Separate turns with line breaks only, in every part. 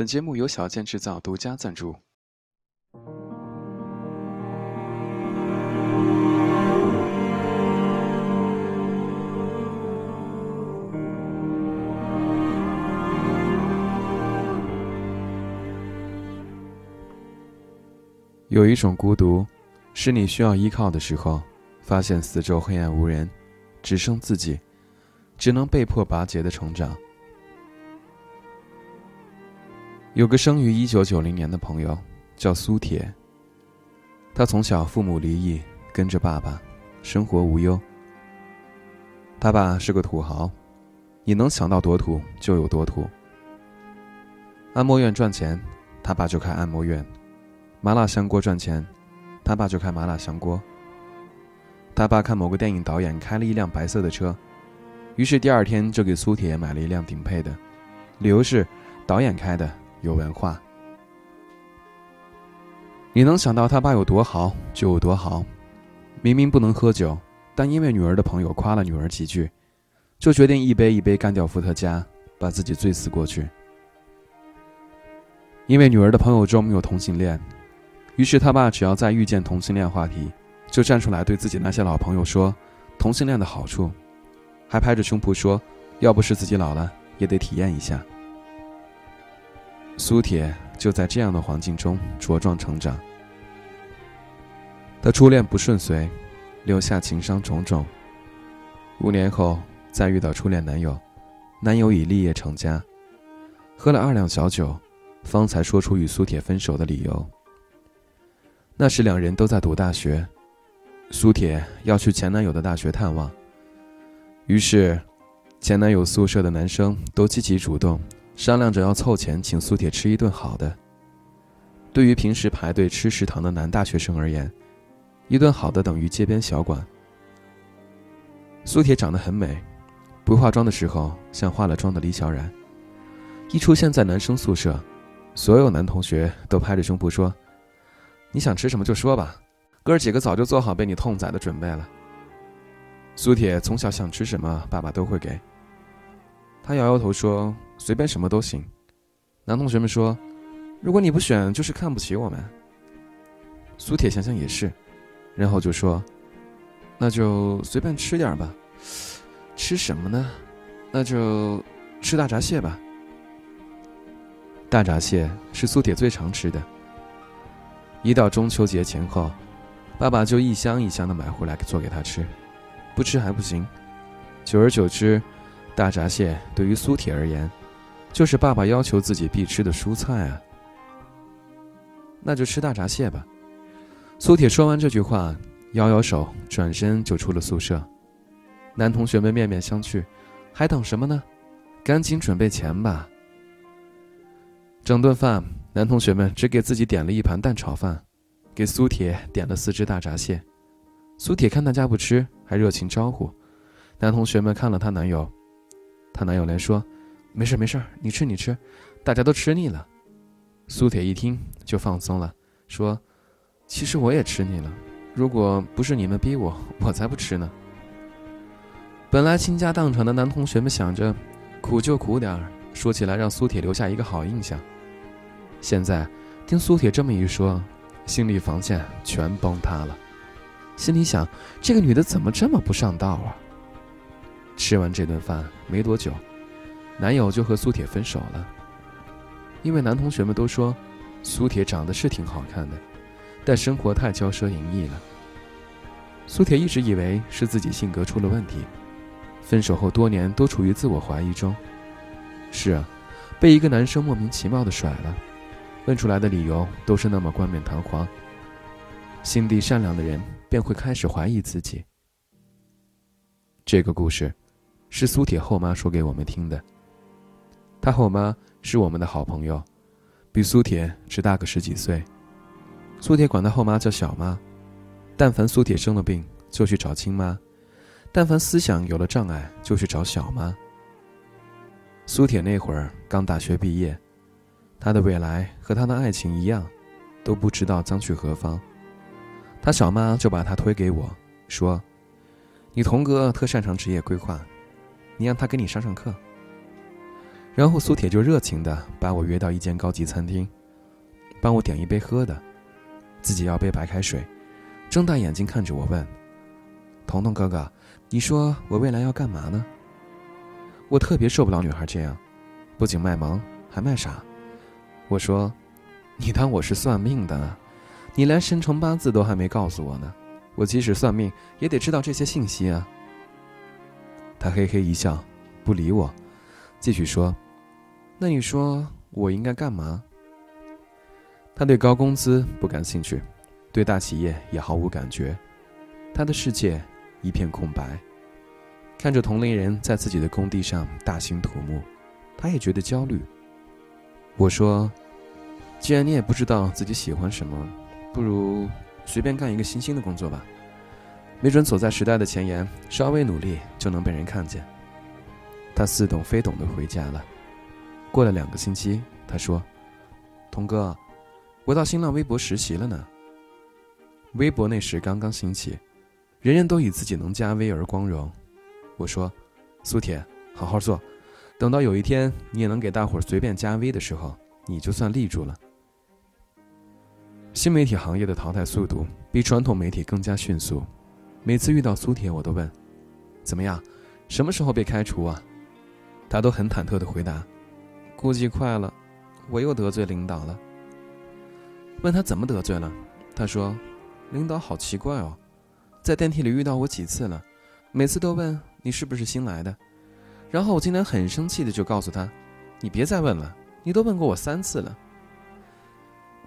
本节目由小健制造独家赞助。有一种孤独，是你需要依靠的时候，发现四周黑暗无人，只剩自己，只能被迫拔节的成长。有个生于一九九零年的朋友，叫苏铁。他从小父母离异，跟着爸爸，生活无忧。他爸是个土豪，你能想到多土就有多土。按摩院赚钱，他爸就开按摩院；麻辣香锅赚钱，他爸就开麻辣香锅。他爸看某个电影导演开了一辆白色的车，于是第二天就给苏铁买了一辆顶配的，理由是导演开的。有文化，你能想到他爸有多豪就有多豪。明明不能喝酒，但因为女儿的朋友夸了女儿几句，就决定一杯一杯干掉伏特加，把自己醉死过去。因为女儿的朋友中没有同性恋，于是他爸只要再遇见同性恋话题，就站出来对自己那些老朋友说同性恋的好处，还拍着胸脯说，要不是自己老了，也得体验一下。苏铁就在这样的环境中茁壮成长。他初恋不顺遂，留下情伤种种。五年后再遇到初恋男友，男友已立业成家，喝了二两小酒，方才说出与苏铁分手的理由。那时两人都在读大学，苏铁要去前男友的大学探望，于是，前男友宿舍的男生都积极主动。商量着要凑钱请苏铁吃一顿好的。对于平时排队吃食堂的男大学生而言，一顿好的等于街边小馆。苏铁长得很美，不化妆的时候像化了妆的李小冉。一出现在男生宿舍，所有男同学都拍着胸脯说：“你想吃什么就说吧，哥几个早就做好被你痛宰的准备了。”苏铁从小想吃什么，爸爸都会给。他摇摇头说：“随便什么都行。”男同学们说：“如果你不选，就是看不起我们。”苏铁想想也是，然后就说：“那就随便吃点吧。吃什么呢？那就吃大闸蟹吧。大闸蟹是苏铁最常吃的。一到中秋节前后，爸爸就一箱一箱的买回来做给他吃，不吃还不行。久而久之。”大闸蟹对于苏铁而言，就是爸爸要求自己必吃的蔬菜啊。那就吃大闸蟹吧。苏铁说完这句话，摇摇手，转身就出了宿舍。男同学们面面相觑，还等什么呢？赶紧准备钱吧。整顿饭，男同学们只给自己点了一盘蛋炒饭，给苏铁点了四只大闸蟹。苏铁看大家不吃，还热情招呼。男同学们看了她男友。她男友连说：“没事没事，你吃你吃，大家都吃腻了。”苏铁一听就放松了，说：“其实我也吃腻了，如果不是你们逼我，我才不吃呢。”本来倾家荡产的男同学们想着，苦就苦点儿，说起来让苏铁留下一个好印象。现在听苏铁这么一说，心理防线全崩塌了，心里想：这个女的怎么这么不上道啊？吃完这顿饭没多久，男友就和苏铁分手了。因为男同学们都说，苏铁长得是挺好看的，但生活太骄奢淫逸了。苏铁一直以为是自己性格出了问题，分手后多年都处于自我怀疑中。是啊，被一个男生莫名其妙的甩了，问出来的理由都是那么冠冕堂皇。心地善良的人便会开始怀疑自己。这个故事。是苏铁后妈说给我们听的。他后妈是我们的好朋友，比苏铁只大个十几岁。苏铁管他后妈叫小妈。但凡苏铁生了病，就去找亲妈；但凡思想有了障碍，就去找小妈。苏铁那会儿刚大学毕业，他的未来和他的爱情一样，都不知道将去何方。他小妈就把他推给我，说：“你童哥特擅长职业规划。”你让他给你上上课。然后苏铁就热情的把我约到一间高级餐厅，帮我点一杯喝的，自己要杯白开水，睁大眼睛看着我问：“彤彤哥哥，你说我未来要干嘛呢？”我特别受不了女孩这样，不仅卖萌还卖傻。我说：“你当我是算命的？你连生辰八字都还没告诉我呢，我即使算命也得知道这些信息啊。”他嘿嘿一笑，不理我，继续说。那你说我应该干嘛？他对高工资不感兴趣，对大企业也毫无感觉，他的世界一片空白。看着同龄人在自己的工地上大兴土木，他也觉得焦虑。我说：“既然你也不知道自己喜欢什么，不如随便干一个新兴的工作吧，没准走在时代的前沿，稍微努力就能被人看见。”他似懂非懂的回家了。过了两个星期，他说：“童哥，我到新浪微博实习了呢。”微博那时刚刚兴起，人人都以自己能加微而光荣。我说：“苏铁，好好做，等到有一天你也能给大伙儿随便加微的时候，你就算立住了。”新媒体行业的淘汰速度比传统媒体更加迅速，每次遇到苏铁，我都问：“怎么样？什么时候被开除啊？”他都很忐忑的回答。估计快了，我又得罪领导了。问他怎么得罪了，他说：“领导好奇怪哦，在电梯里遇到我几次了，每次都问你是不是新来的。然后我今天很生气的就告诉他，你别再问了，你都问过我三次了。”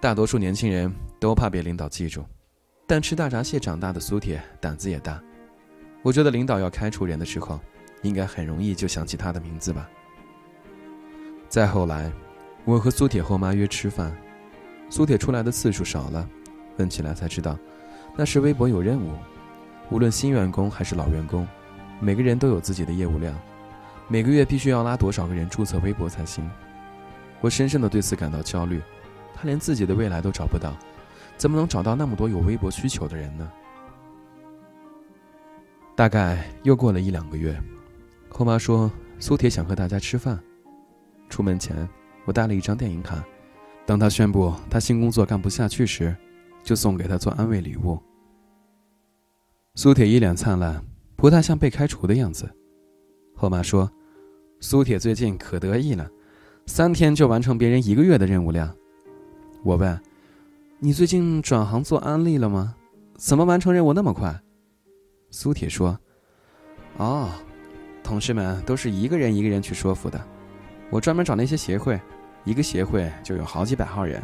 大多数年轻人都怕被领导记住，但吃大闸蟹长大的苏铁胆子也大。我觉得领导要开除人的时候，应该很容易就想起他的名字吧。再后来，我和苏铁后妈约吃饭，苏铁出来的次数少了，问起来才知道，那时微博有任务，无论新员工还是老员工，每个人都有自己的业务量，每个月必须要拉多少个人注册微博才行。我深深的对此感到焦虑，他连自己的未来都找不到，怎么能找到那么多有微博需求的人呢？大概又过了一两个月，后妈说苏铁想和大家吃饭。出门前，我带了一张电影卡。当他宣布他新工作干不下去时，就送给他做安慰礼物。苏铁一脸灿烂，不太像被开除的样子。后妈说：“苏铁最近可得意了，三天就完成别人一个月的任务量。”我问：“你最近转行做安利了吗？怎么完成任务那么快？”苏铁说：“哦，同事们都是一个人一个人去说服的。”我专门找那些协会，一个协会就有好几百号人，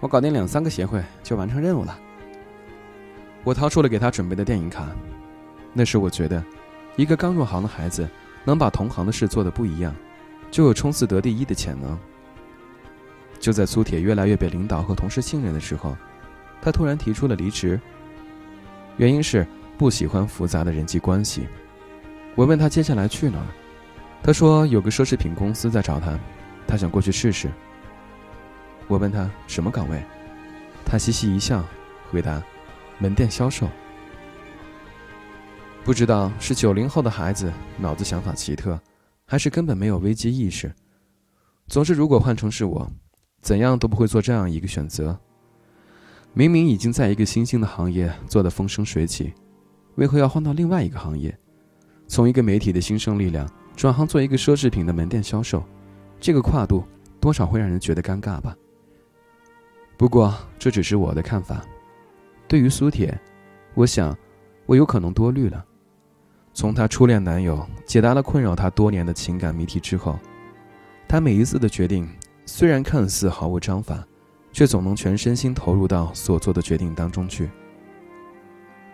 我搞定两三个协会就完成任务了。我掏出了给他准备的电影卡，那时我觉得，一个刚入行的孩子能把同行的事做得不一样，就有冲刺得第一的潜能。就在苏铁越来越被领导和同事信任的时候，他突然提出了离职，原因是不喜欢复杂的人际关系。我问他接下来去哪儿。他说有个奢侈品公司在找他，他想过去试试。我问他什么岗位，他嘻嘻一笑，回答：门店销售。不知道是九零后的孩子脑子想法奇特，还是根本没有危机意识。总之，如果换成是我，怎样都不会做这样一个选择。明明已经在一个新兴的行业做得风生水起，为何要换到另外一个行业？从一个媒体的新生力量。转行做一个奢侈品的门店销售，这个跨度多少会让人觉得尴尬吧。不过这只是我的看法。对于苏铁，我想我有可能多虑了。从她初恋男友解答了困扰她多年的情感谜题之后，她每一次的决定虽然看似毫无章法，却总能全身心投入到所做的决定当中去。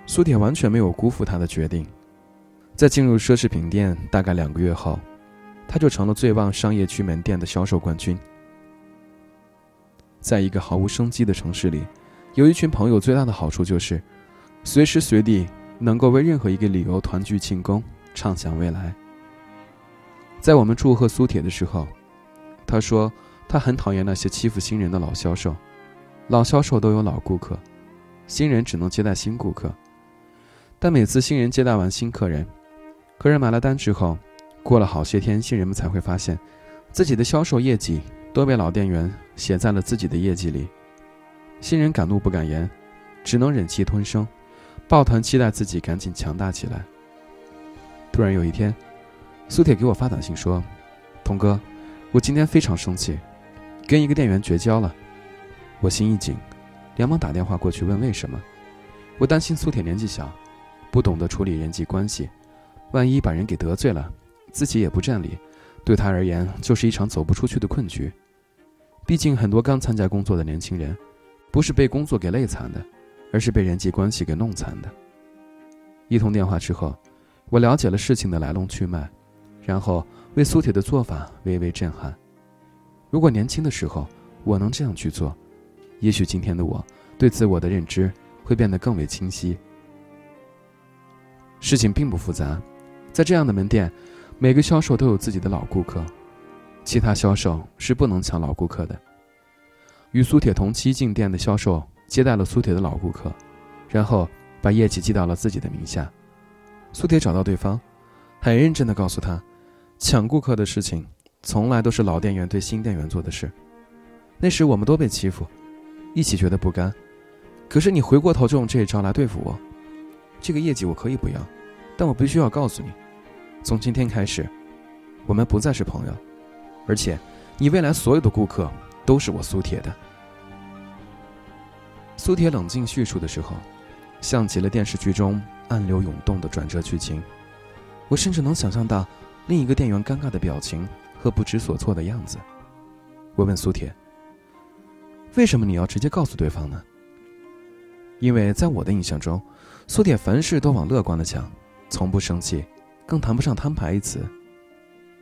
苏铁完全没有辜负他的决定。在进入奢侈品店大概两个月后，他就成了最旺商业区门店的销售冠军。在一个毫无生机的城市里，有一群朋友最大的好处就是，随时随地能够为任何一个理由团聚庆功，畅想未来。在我们祝贺苏铁的时候，他说他很讨厌那些欺负新人的老销售，老销售都有老顾客，新人只能接待新顾客。但每次新人接待完新客人，客人买了单之后，过了好些天，新人们才会发现，自己的销售业绩都被老店员写在了自己的业绩里。新人敢怒不敢言，只能忍气吞声，抱团期待自己赶紧强大起来。突然有一天，苏铁给我发短信说：“童哥，我今天非常生气，跟一个店员绝交了。”我心一紧，连忙打电话过去问为什么。我担心苏铁年纪小，不懂得处理人际关系，万一把人给得罪了，自己也不占理，对他而言就是一场走不出去的困局。毕竟很多刚参加工作的年轻人。不是被工作给累惨的，而是被人际关系给弄惨的。一通电话之后，我了解了事情的来龙去脉，然后为苏铁的做法微微震撼。如果年轻的时候我能这样去做，也许今天的我对自我的认知会变得更为清晰。事情并不复杂，在这样的门店，每个销售都有自己的老顾客，其他销售是不能抢老顾客的。与苏铁同期进店的销售接待了苏铁的老顾客，然后把业绩记到了自己的名下。苏铁找到对方，很认真地告诉他，抢顾客的事情从来都是老店员对新店员做的事。那时我们都被欺负，一起觉得不甘。可是你回过头就用这一招来对付我，这个业绩我可以不要，但我必须要告诉你，从今天开始，我们不再是朋友，而且你未来所有的顾客。都是我苏铁的。苏铁冷静叙述的时候，像极了电视剧中暗流涌动的转折剧情。我甚至能想象到另一个店员尴尬的表情和不知所措的样子。我问苏铁：“为什么你要直接告诉对方呢？”因为在我的印象中，苏铁凡事都往乐观的想，从不生气，更谈不上摊牌一词。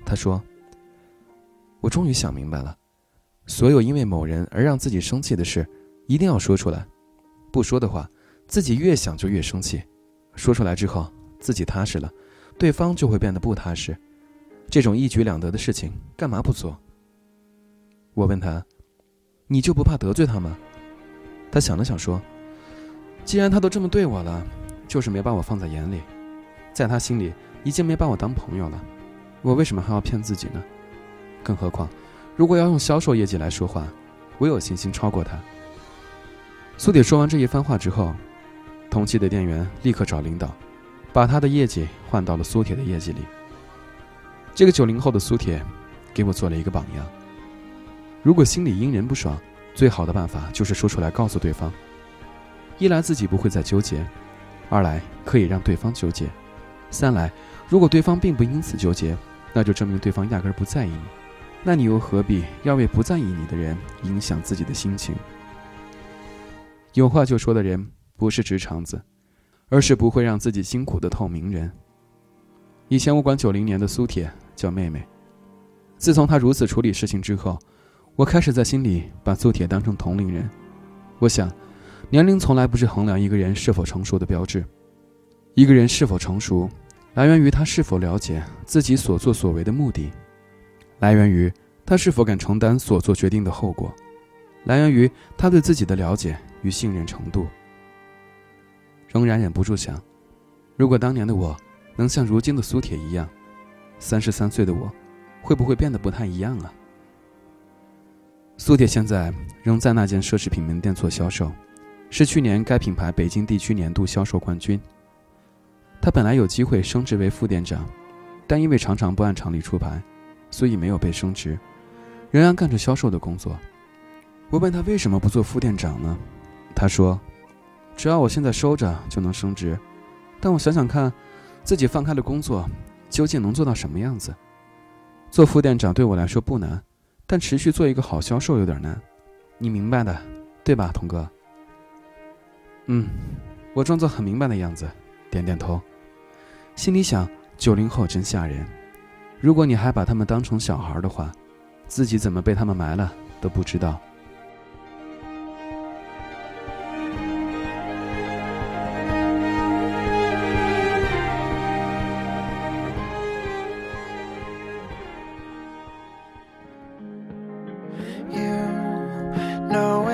他说：“我终于想明白了。”所有因为某人而让自己生气的事，一定要说出来。不说的话，自己越想就越生气；说出来之后，自己踏实了，对方就会变得不踏实。这种一举两得的事情，干嘛不做？我问他：“你就不怕得罪他吗？”他想了想说：“既然他都这么对我了，就是没把我放在眼里，在他心里已经没把我当朋友了，我为什么还要骗自己呢？更何况……”如果要用销售业绩来说话，我有信心超过他。苏铁说完这一番话之后，同期的店员立刻找领导，把他的业绩换到了苏铁的业绩里。这个九零后的苏铁，给我做了一个榜样。如果心里因人不爽，最好的办法就是说出来告诉对方。一来自己不会再纠结，二来可以让对方纠结，三来如果对方并不因此纠结，那就证明对方压根儿不在意你。那你又何必要为不在意你的人影响自己的心情？有话就说的人不是直肠子，而是不会让自己辛苦的透明人。以前我管九零年的苏铁叫妹妹，自从她如此处理事情之后，我开始在心里把苏铁当成同龄人。我想，年龄从来不是衡量一个人是否成熟的标志，一个人是否成熟，来源于他是否了解自己所作所为的目的。来源于他是否敢承担所做决定的后果，来源于他对自己的了解与信任程度。仍然忍不住想，如果当年的我能像如今的苏铁一样，三十三岁的我，会不会变得不太一样啊？苏铁现在仍在那间奢侈品门店做销售，是去年该品牌北京地区年度销售冠军。他本来有机会升职为副店长，但因为常常不按常理出牌。所以没有被升职，仍然干着销售的工作。我问他为什么不做副店长呢？他说：“只要我现在收着就能升职。但我想想看，自己放开了工作，究竟能做到什么样子？做副店长对我来说不难，但持续做一个好销售有点难。你明白的，对吧，童哥？”嗯，我装作很明白的样子，点点头，心里想：九零后真吓人。如果你还把他们当成小孩的话，自己怎么被他们埋了都不知道。